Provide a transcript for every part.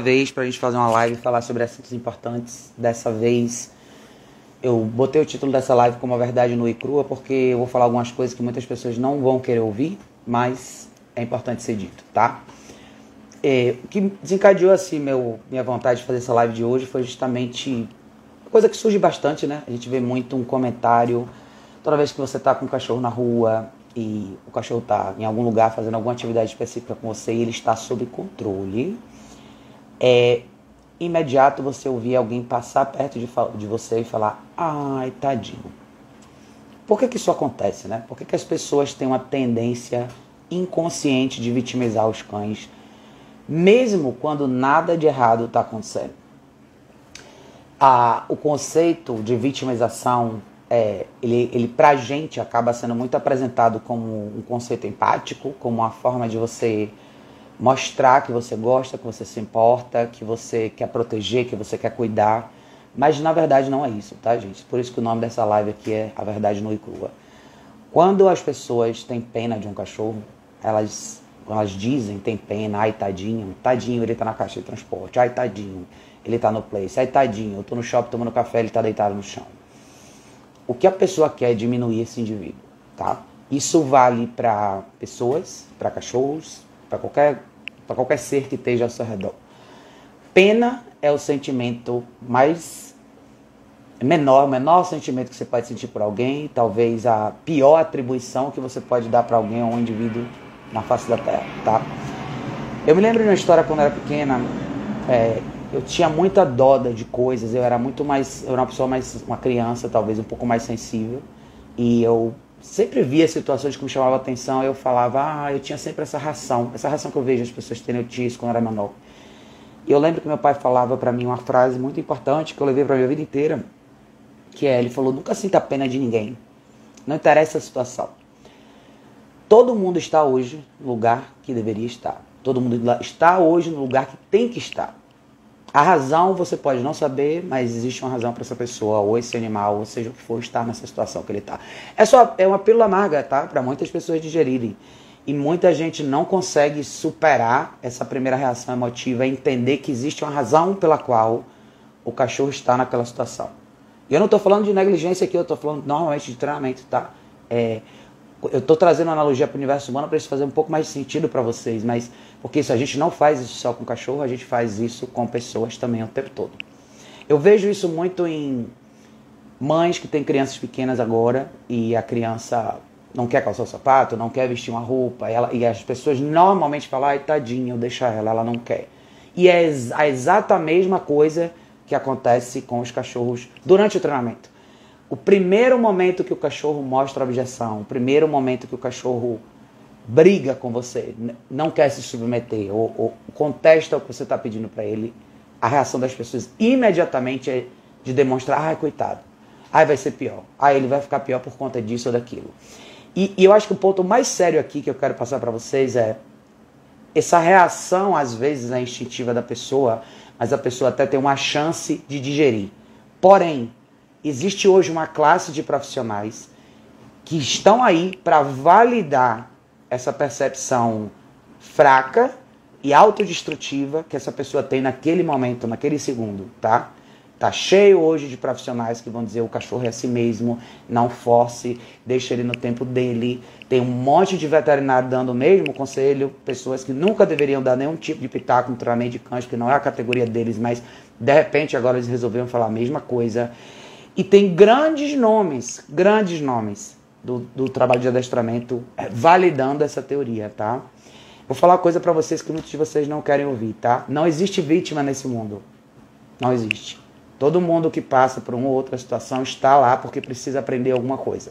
vez para a gente fazer uma live e falar sobre assuntos importantes. Dessa vez eu botei o título dessa live como a verdade nua e crua porque eu vou falar algumas coisas que muitas pessoas não vão querer ouvir, mas é importante ser dito, tá? É, o que desencadeou assim meu, minha vontade de fazer essa live de hoje foi justamente coisa que surge bastante, né? A gente vê muito um comentário toda vez que você tá com um cachorro na rua e o cachorro tá em algum lugar fazendo alguma atividade específica com você e ele está sob controle é imediato você ouvir alguém passar perto de, de você e falar: ai, tadinho. Por que, que isso acontece, né? Por que, que as pessoas têm uma tendência inconsciente de vitimizar os cães, mesmo quando nada de errado está acontecendo? Ah, o conceito de vitimização, é, ele, ele para a gente acaba sendo muito apresentado como um conceito empático, como uma forma de você mostrar que você gosta, que você se importa, que você quer proteger, que você quer cuidar. Mas na verdade não é isso, tá, gente? Por isso que o nome dessa live aqui é A Verdade Nua e Crua. Quando as pessoas têm pena de um cachorro, elas, elas dizem, tem pena, ai tadinho, tadinho, ele tá na caixa de transporte, ai tadinho, ele tá no place, ai tadinho, eu tô no shopping tomando café, ele tá deitado no chão. O que a pessoa quer é diminuir esse indivíduo, tá? Isso vale para pessoas, para cachorros, para qualquer para qualquer ser que esteja ao seu redor. Pena é o sentimento mais menor, o menor sentimento que você pode sentir por alguém, talvez a pior atribuição que você pode dar para alguém ou um indivíduo na face da Terra, tá? Eu me lembro de uma história quando eu era pequena, é, eu tinha muita dó de coisas, eu era muito mais, eu era uma pessoa mais, uma criança talvez um pouco mais sensível, e eu sempre via situações que me chamavam atenção, eu falava, ah, eu tinha sempre essa ração, essa ração que eu vejo as pessoas terem, eu tinha isso quando eu era menor. E eu lembro que meu pai falava para mim uma frase muito importante que eu levei para minha vida inteira, que é, ele falou, nunca sinta pena de ninguém, não interessa a situação. Todo mundo está hoje no lugar que deveria estar. Todo mundo está hoje no lugar que tem que estar. A razão você pode não saber, mas existe uma razão para essa pessoa, ou esse animal, ou seja o que for, estar nessa situação que ele está. É só é uma pílula amarga, tá? Para muitas pessoas digerirem. E muita gente não consegue superar essa primeira reação emotiva entender que existe uma razão pela qual o cachorro está naquela situação. E eu não estou falando de negligência aqui, eu estou falando normalmente de treinamento, tá? É, eu estou trazendo analogia para o universo humano para isso fazer um pouco mais de sentido para vocês, mas porque se a gente não faz isso só com cachorro, a gente faz isso com pessoas também o tempo todo. Eu vejo isso muito em mães que têm crianças pequenas agora e a criança não quer calçar o sapato, não quer vestir uma roupa, ela, e as pessoas normalmente falam, ai tadinha, eu deixo ela, ela não quer. E é a exata mesma coisa que acontece com os cachorros durante o treinamento. O primeiro momento que o cachorro mostra objeção, o primeiro momento que o cachorro briga com você, não quer se submeter ou, ou contesta o que você está pedindo para ele, a reação das pessoas imediatamente é de demonstrar, ai, coitado, ai, vai ser pior, ai, ele vai ficar pior por conta disso ou daquilo. E, e eu acho que o ponto mais sério aqui que eu quero passar para vocês é essa reação, às vezes, é instintiva da pessoa, mas a pessoa até tem uma chance de digerir. Porém, existe hoje uma classe de profissionais que estão aí para validar essa percepção fraca e autodestrutiva que essa pessoa tem naquele momento, naquele segundo, tá? Tá cheio hoje de profissionais que vão dizer o cachorro é assim mesmo, não force, deixa ele no tempo dele. Tem um monte de veterinário dando o mesmo conselho, pessoas que nunca deveriam dar nenhum tipo de pitaco no treinamento de cães, que não é a categoria deles, mas de repente agora eles resolveram falar a mesma coisa. E tem grandes nomes, grandes nomes do, do trabalho de adestramento é, validando essa teoria, tá? Vou falar uma coisa para vocês que muitos de vocês não querem ouvir, tá? Não existe vítima nesse mundo. Não existe. Todo mundo que passa por uma ou outra situação está lá porque precisa aprender alguma coisa.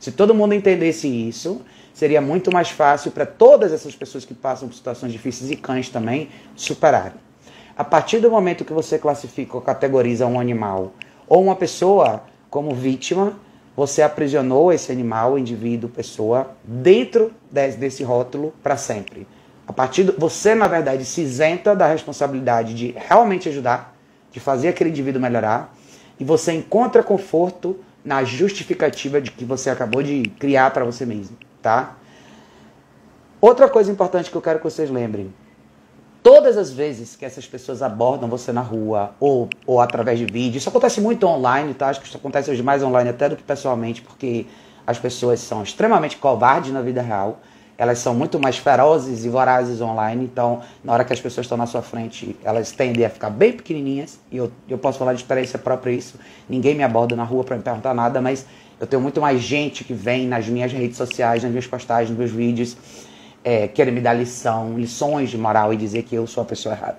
Se todo mundo entendesse isso, seria muito mais fácil para todas essas pessoas que passam por situações difíceis e cães também superarem. A partir do momento que você classifica ou categoriza um animal ou uma pessoa como vítima, você aprisionou esse animal, indivíduo, pessoa, dentro desse rótulo para sempre. A partir do, você, na verdade, se isenta da responsabilidade de realmente ajudar, de fazer aquele indivíduo melhorar, e você encontra conforto na justificativa de que você acabou de criar para você mesmo, tá? Outra coisa importante que eu quero que vocês lembrem. Todas as vezes que essas pessoas abordam você na rua ou, ou através de vídeo, isso acontece muito online, tá? Acho que isso acontece hoje mais online até do que pessoalmente, porque as pessoas são extremamente covardes na vida real. Elas são muito mais ferozes e vorazes online, então na hora que as pessoas estão na sua frente, elas tendem a ficar bem pequenininhas. E eu, eu posso falar de experiência própria isso. Ninguém me aborda na rua para me perguntar nada, mas eu tenho muito mais gente que vem nas minhas redes sociais, nas minhas postagens, nos meus vídeos é, querer me dar lição, lições de moral e dizer que eu sou a pessoa errada.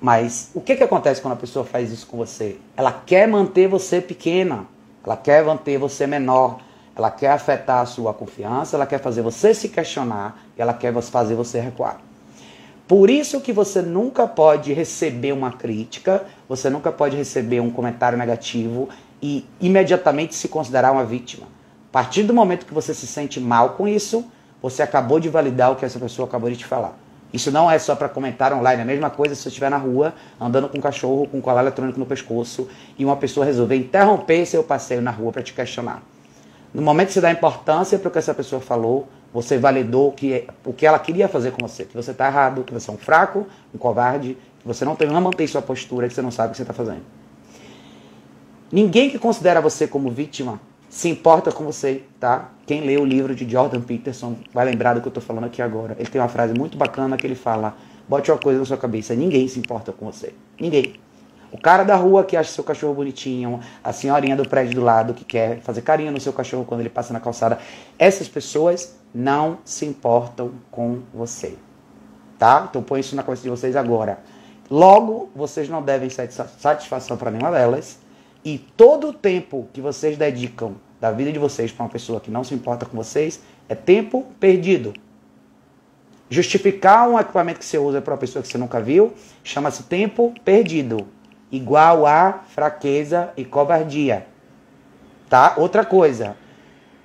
Mas o que, que acontece quando a pessoa faz isso com você? Ela quer manter você pequena, ela quer manter você menor, ela quer afetar a sua confiança, ela quer fazer você se questionar, ela quer fazer você recuar. Por isso que você nunca pode receber uma crítica, você nunca pode receber um comentário negativo e imediatamente se considerar uma vítima. A partir do momento que você se sente mal com isso, você acabou de validar o que essa pessoa acabou de te falar. Isso não é só para comentar online, é a mesma coisa se você estiver na rua andando com um cachorro com um colar eletrônico no pescoço e uma pessoa resolver interromper seu passeio na rua para te questionar. No momento que você dá importância para o que essa pessoa falou, você validou que, o que ela queria fazer com você, que você está errado, que você é um fraco, um covarde, que você não, tem, não mantém sua postura, que você não sabe o que você está fazendo. Ninguém que considera você como vítima se importa com você, tá? Quem lê o livro de Jordan Peterson vai lembrar do que eu estou falando aqui agora. Ele tem uma frase muito bacana que ele fala: bote uma coisa na sua cabeça, ninguém se importa com você. Ninguém. O cara da rua que acha seu cachorro bonitinho, a senhorinha do prédio do lado que quer fazer carinho no seu cachorro quando ele passa na calçada, essas pessoas não se importam com você. Tá? Então põe isso na cabeça de vocês agora. Logo, vocês não devem satisfação para nenhuma delas e todo o tempo que vocês dedicam da vida de vocês para uma pessoa que não se importa com vocês é tempo perdido. Justificar um equipamento que você usa para uma pessoa que você nunca viu chama-se tempo perdido, igual a fraqueza e covardia. Tá? Outra coisa,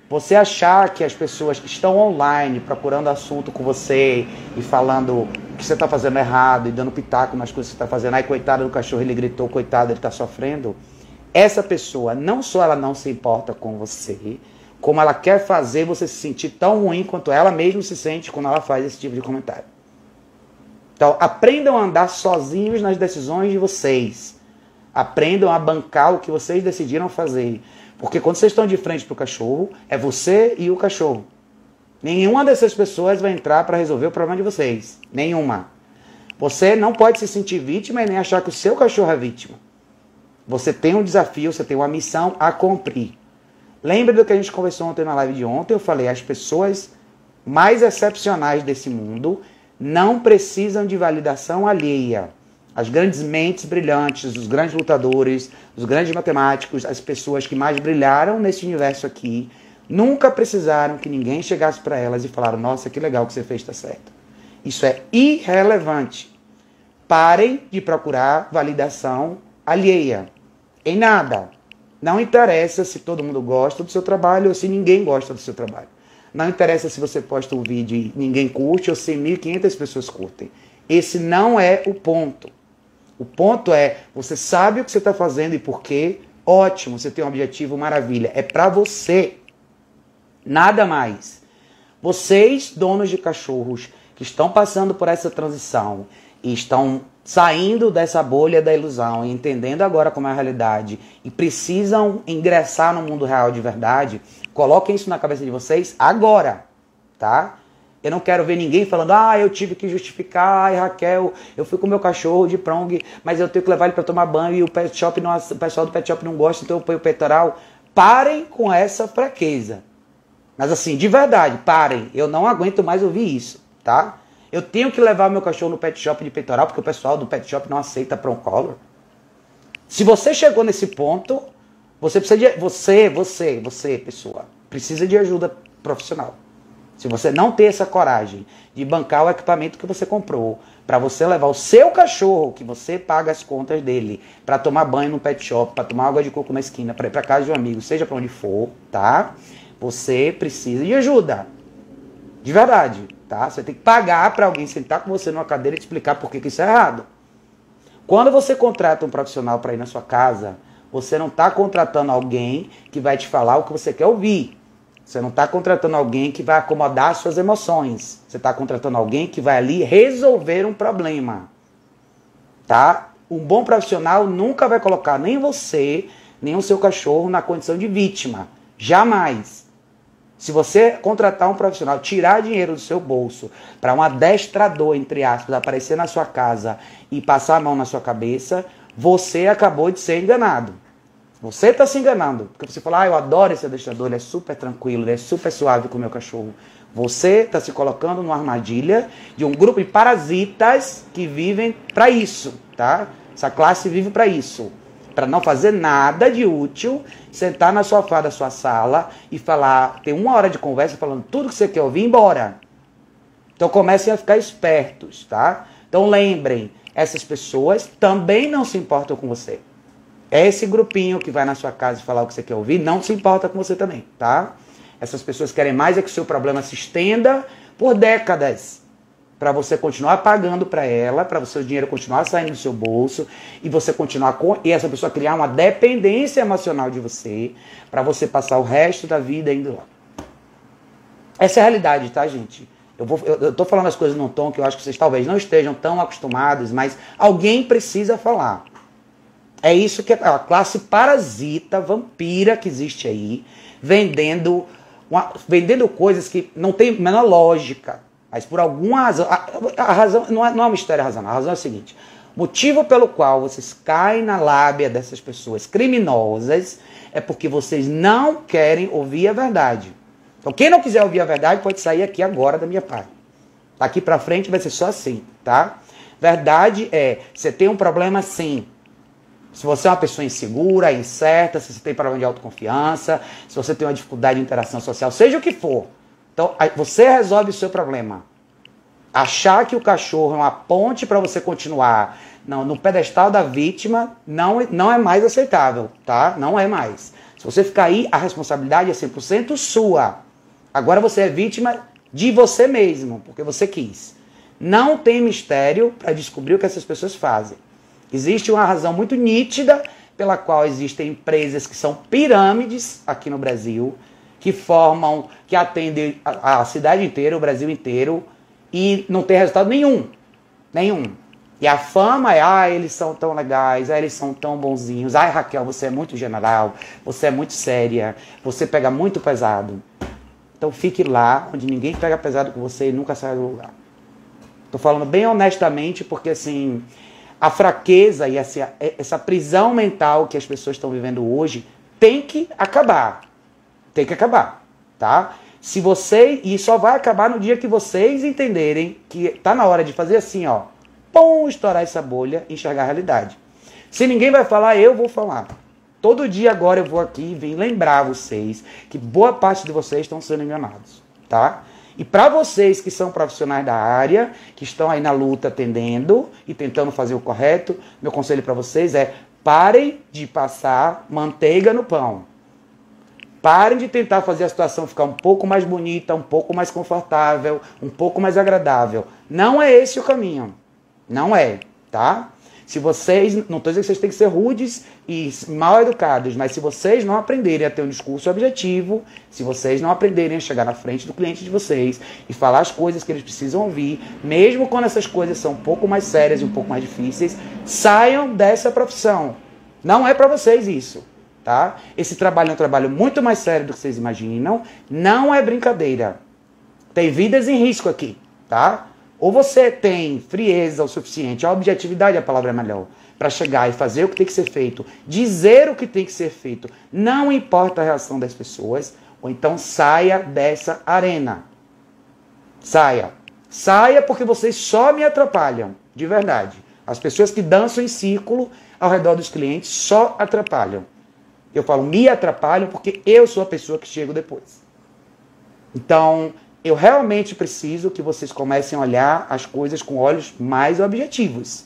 você achar que as pessoas que estão online procurando assunto com você e falando que você está fazendo errado e dando pitaco nas coisas que você está fazendo, aí coitado do cachorro, ele gritou, coitado, ele está sofrendo essa pessoa não só ela não se importa com você, como ela quer fazer você se sentir tão ruim quanto ela mesma se sente quando ela faz esse tipo de comentário. Então, aprendam a andar sozinhos nas decisões de vocês. Aprendam a bancar o que vocês decidiram fazer. Porque quando vocês estão de frente para o cachorro, é você e o cachorro. Nenhuma dessas pessoas vai entrar para resolver o problema de vocês. Nenhuma. Você não pode se sentir vítima e nem achar que o seu cachorro é vítima. Você tem um desafio, você tem uma missão a cumprir. Lembra do que a gente conversou ontem na live de ontem? Eu falei, as pessoas mais excepcionais desse mundo não precisam de validação alheia. As grandes mentes brilhantes, os grandes lutadores, os grandes matemáticos, as pessoas que mais brilharam nesse universo aqui, nunca precisaram que ninguém chegasse para elas e falaram: "Nossa, que legal que você fez, está certo". Isso é irrelevante. Parem de procurar validação alheia em nada. Não interessa se todo mundo gosta do seu trabalho ou se ninguém gosta do seu trabalho. Não interessa se você posta um vídeo e ninguém curte ou se 1.500 pessoas curtem. Esse não é o ponto. O ponto é, você sabe o que você está fazendo e por quê. Ótimo, você tem um objetivo, maravilha. É para você. Nada mais. Vocês, donos de cachorros, que estão passando por essa transição e estão saindo dessa bolha da ilusão e entendendo agora como é a realidade e precisam ingressar no mundo real de verdade, coloquem isso na cabeça de vocês agora, tá? Eu não quero ver ninguém falando, ah, eu tive que justificar, ai Raquel, eu fui com meu cachorro de prong, mas eu tenho que levar ele para tomar banho e o pet shop não, o pessoal do pet shop não gosta, então eu ponho o peitoral. Parem com essa fraqueza. Mas assim, de verdade, parem. Eu não aguento mais ouvir isso, tá? Eu tenho que levar meu cachorro no pet shop de peitoral porque o pessoal do pet shop não aceita prong collar. Se você chegou nesse ponto, você precisa de você, você, você, pessoa, precisa de ajuda profissional. Se você não tem essa coragem de bancar o equipamento que você comprou, para você levar o seu cachorro, que você paga as contas dele, para tomar banho no pet shop, para tomar água de coco na esquina, para ir para casa de um amigo, seja para onde for, tá? Você precisa de ajuda. De verdade tá? Você tem que pagar para alguém sentar com você numa cadeira e te explicar por que, que isso é errado. Quando você contrata um profissional para ir na sua casa, você não está contratando alguém que vai te falar o que você quer ouvir. Você não está contratando alguém que vai acomodar suas emoções. Você está contratando alguém que vai ali resolver um problema. Tá? Um bom profissional nunca vai colocar nem você, nem o seu cachorro na condição de vítima. Jamais. Se você contratar um profissional, tirar dinheiro do seu bolso para um adestrador, entre aspas, aparecer na sua casa e passar a mão na sua cabeça, você acabou de ser enganado. Você está se enganando. Porque você fala, ah, eu adoro esse adestrador, ele é super tranquilo, ele é super suave com o meu cachorro. Você está se colocando numa armadilha de um grupo de parasitas que vivem para isso, tá? Essa classe vive para isso. Para não fazer nada de útil, sentar na sofá da sua sala e falar, ter uma hora de conversa falando tudo que você quer ouvir ir embora. Então comecem a ficar espertos, tá? Então lembrem, essas pessoas também não se importam com você. Esse grupinho que vai na sua casa falar o que você quer ouvir não se importa com você também, tá? Essas pessoas querem mais é que o seu problema se estenda por décadas para você continuar pagando para ela, para o seu dinheiro continuar saindo do seu bolso e você continuar com e essa pessoa criar uma dependência emocional de você, para você passar o resto da vida indo lá. Essa é a realidade, tá, gente? Eu, vou, eu, eu tô falando as coisas num tom que eu acho que vocês talvez não estejam tão acostumados, mas alguém precisa falar. É isso que é a classe parasita, vampira que existe aí, vendendo, uma, vendendo coisas que não tem menor lógica. Mas por alguma razão. A, a razão não é, não é uma mistério a razão, a razão é o seguinte: motivo pelo qual vocês caem na lábia dessas pessoas criminosas é porque vocês não querem ouvir a verdade. Então, quem não quiser ouvir a verdade pode sair aqui agora da minha parte. Daqui para frente vai ser só assim, tá? Verdade é, você tem um problema sim. Se você é uma pessoa insegura, incerta, se você tem problema de autoconfiança, se você tem uma dificuldade de interação social, seja o que for. Então, você resolve o seu problema. Achar que o cachorro é uma ponte para você continuar não, no pedestal da vítima não, não é mais aceitável, tá? Não é mais. Se você ficar aí, a responsabilidade é 100% sua. Agora você é vítima de você mesmo, porque você quis. Não tem mistério para descobrir o que essas pessoas fazem. Existe uma razão muito nítida pela qual existem empresas que são pirâmides aqui no Brasil, que formam, que atendem a, a cidade inteira, o Brasil inteiro, e não tem resultado nenhum. Nenhum. E a fama é, ah, eles são tão legais, ah, eles são tão bonzinhos, ai Raquel, você é muito general, você é muito séria, você pega muito pesado. Então fique lá, onde ninguém pega pesado com você e nunca sai do lugar. Tô falando bem honestamente, porque assim, a fraqueza e essa, essa prisão mental que as pessoas estão vivendo hoje tem que acabar. Tem que acabar, tá? Se você e só vai acabar no dia que vocês entenderem que tá na hora de fazer assim, ó, pum, estourar essa bolha enxergar a realidade. Se ninguém vai falar, eu vou falar. Todo dia agora eu vou aqui e vim lembrar vocês que boa parte de vocês estão sendo enganados, tá? E para vocês que são profissionais da área, que estão aí na luta atendendo e tentando fazer o correto, meu conselho para vocês é parem de passar manteiga no pão. Parem de tentar fazer a situação ficar um pouco mais bonita, um pouco mais confortável, um pouco mais agradável. Não é esse o caminho. Não é, tá? Se vocês, não estou dizendo que vocês têm que ser rudes e mal educados, mas se vocês não aprenderem a ter um discurso objetivo, se vocês não aprenderem a chegar na frente do cliente de vocês e falar as coisas que eles precisam ouvir, mesmo quando essas coisas são um pouco mais sérias e um pouco mais difíceis, saiam dessa profissão. Não é para vocês isso. Tá? Esse trabalho é um trabalho muito mais sério do que vocês imaginam. Não é brincadeira. Tem vidas em risco aqui, tá? Ou você tem frieza o suficiente, a objetividade é a palavra melhor, para chegar e fazer o que tem que ser feito, dizer o que tem que ser feito, não importa a reação das pessoas, ou então saia dessa arena. Saia. Saia porque vocês só me atrapalham, de verdade. As pessoas que dançam em círculo ao redor dos clientes só atrapalham. Eu falo me atrapalham porque eu sou a pessoa que chego depois. Então, eu realmente preciso que vocês comecem a olhar as coisas com olhos mais objetivos.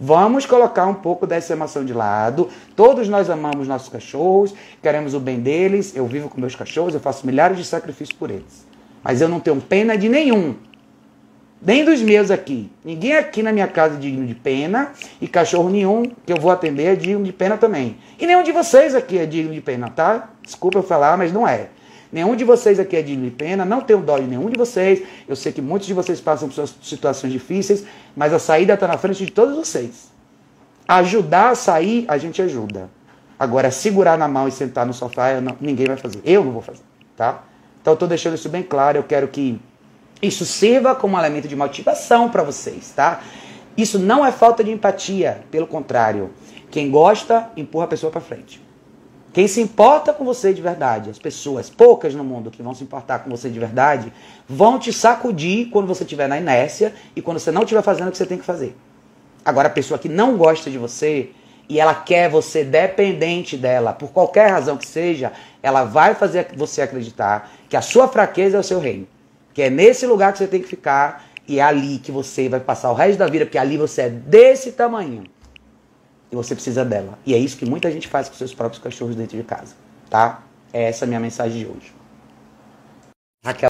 Vamos colocar um pouco dessa emoção de lado. Todos nós amamos nossos cachorros, queremos o bem deles. Eu vivo com meus cachorros, eu faço milhares de sacrifícios por eles. Mas eu não tenho pena de nenhum. Nem dos meus aqui. Ninguém aqui na minha casa é digno de pena. E cachorro nenhum que eu vou atender é digno de pena também. E nenhum de vocês aqui é digno de pena, tá? Desculpa eu falar, mas não é. Nenhum de vocês aqui é de pena, não tenho dó de nenhum de vocês. Eu sei que muitos de vocês passam por suas situações difíceis, mas a saída está na frente de todos vocês. Ajudar a sair, a gente ajuda. Agora, segurar na mão e sentar no sofá, não, ninguém vai fazer. Eu não vou fazer, tá? Então, estou deixando isso bem claro. Eu quero que isso sirva como um elemento de motivação para vocês, tá? Isso não é falta de empatia, pelo contrário. Quem gosta, empurra a pessoa para frente. Quem se importa com você de verdade, as pessoas, poucas no mundo que vão se importar com você de verdade, vão te sacudir quando você estiver na inércia e quando você não estiver fazendo o que você tem que fazer. Agora, a pessoa que não gosta de você e ela quer você dependente dela, por qualquer razão que seja, ela vai fazer você acreditar que a sua fraqueza é o seu reino. Que é nesse lugar que você tem que ficar e é ali que você vai passar o resto da vida, porque ali você é desse tamanho. E você precisa dela. E é isso que muita gente faz com seus próprios cachorros dentro de casa, tá? É essa a minha mensagem de hoje. Raquel